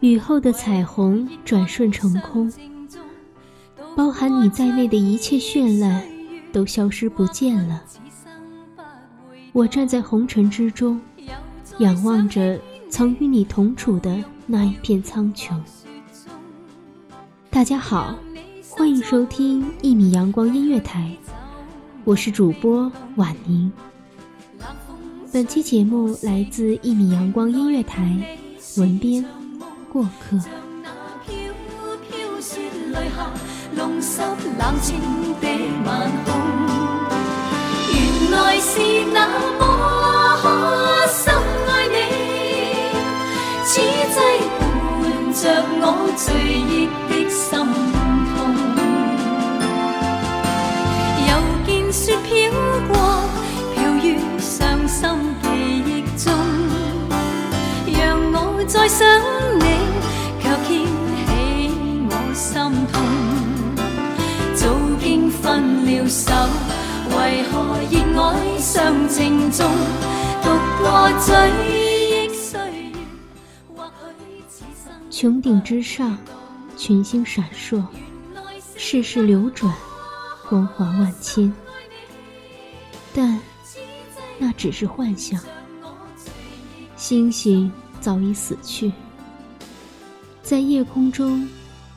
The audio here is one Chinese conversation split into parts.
雨后的彩虹，转瞬成空，包含你在内的一切绚烂，都消失不见了。我站在红尘之中，仰望着。曾与你同处的那一片苍穹。大家好，欢迎收听一米阳光音乐台，我是主播婉宁。本期节目来自一米阳光音乐台，文编过客。我最忆的心痛，又见雪飘过，飘于伤心记忆中。让我再想你，却掀起我心痛。早经分了手，为何热爱尚情中独我追。穹顶之上，群星闪烁，世事流转，光华万千。但那只是幻想，星星早已死去。在夜空中，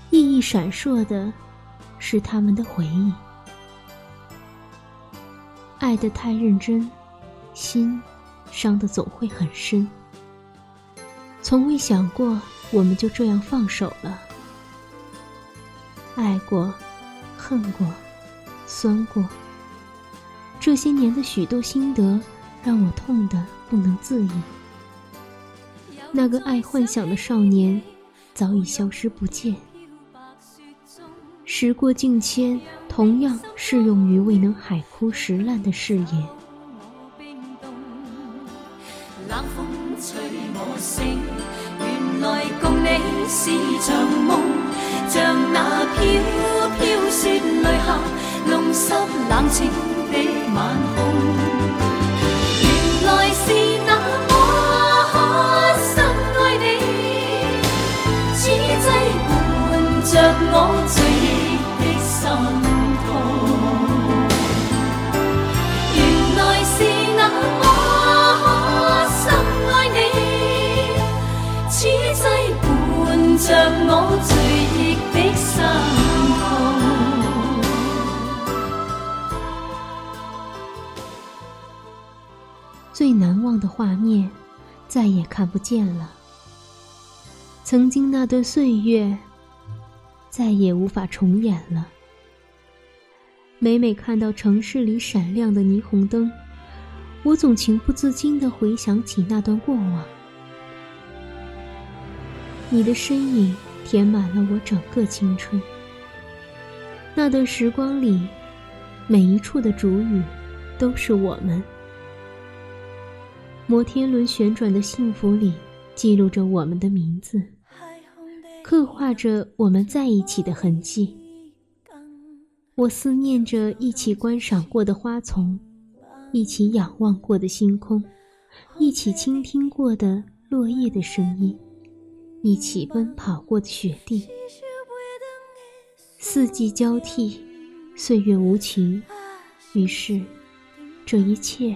熠熠闪烁的，是他们的回忆。爱的太认真，心伤的总会很深。从未想过。我们就这样放手了，爱过，恨过，酸过，这些年的许多心得，让我痛得不能自已。那个爱幻想的少年，早已消失不见。时过境迁，同样适用于未能海枯石烂的誓言。是场梦，像那飘飘雪泪下，弄湿冷清的晚空。的画面，再也看不见了。曾经那段岁月，再也无法重演了。每每看到城市里闪亮的霓虹灯，我总情不自禁的回想起那段过往。你的身影填满了我整个青春。那段时光里，每一处的主语都是我们。摩天轮旋转的幸福里，记录着我们的名字，刻画着我们在一起的痕迹。我思念着一起观赏过的花丛，一起仰望过的星空，一起倾听过的落叶的声音，一起奔跑过的雪地。四季交替，岁月无情，于是，这一切。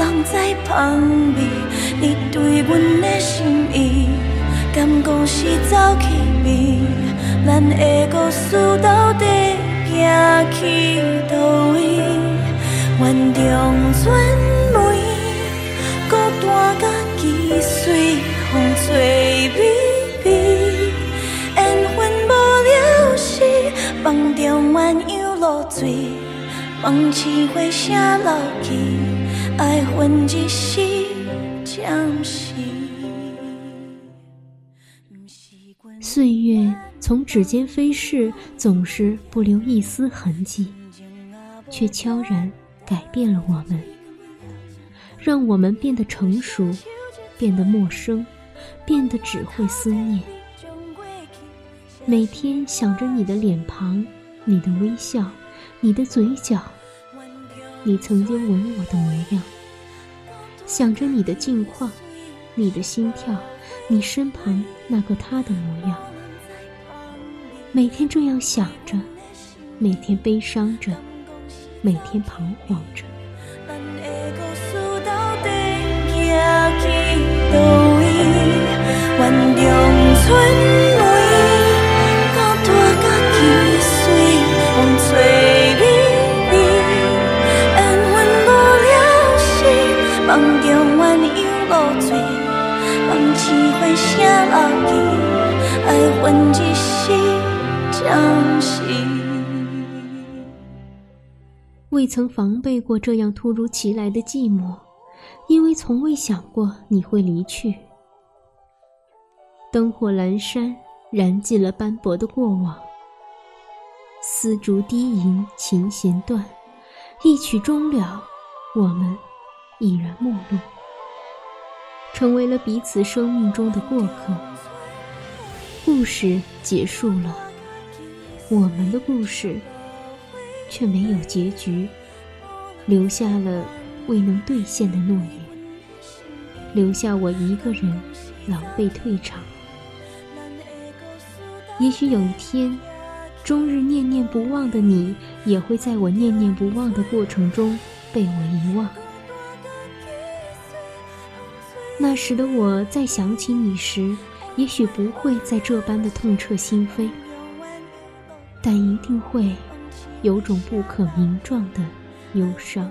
人在旁边，你对阮的心意，敢讲是走去味。咱的故事到底行去佗位？园中春梅，孤单甲枝碎，风吹微微。缘分无了时，梦中鸳鸯落水，梦醒花谢，落去。爱岁月从指尖飞逝，总是不留一丝痕迹，却悄然改变了我们，让我们变得成熟，变得陌生，变得只会思念。每天想着你的脸庞，你的微笑，你的嘴角。你曾经吻我的模样，想着你的近况，你的心跳，你身旁那个他的模样，每天这样想着，每天悲伤着，每天彷徨着。未曾防备过这样突如其来的寂寞，因为从未想过你会离去。灯火阑珊，燃尽了斑驳的过往。丝竹低吟，琴弦断，一曲终了，我们已然陌路。成为了彼此生命中的过客，故事结束了，我们的故事却没有结局，留下了未能兑现的诺言，留下我一个人狼狈退场。也许有一天，终日念念不忘的你，也会在我念念不忘的过程中被我遗忘。那时的我，在想起你时，也许不会在这般的痛彻心扉，但一定会，有种不可名状的忧伤。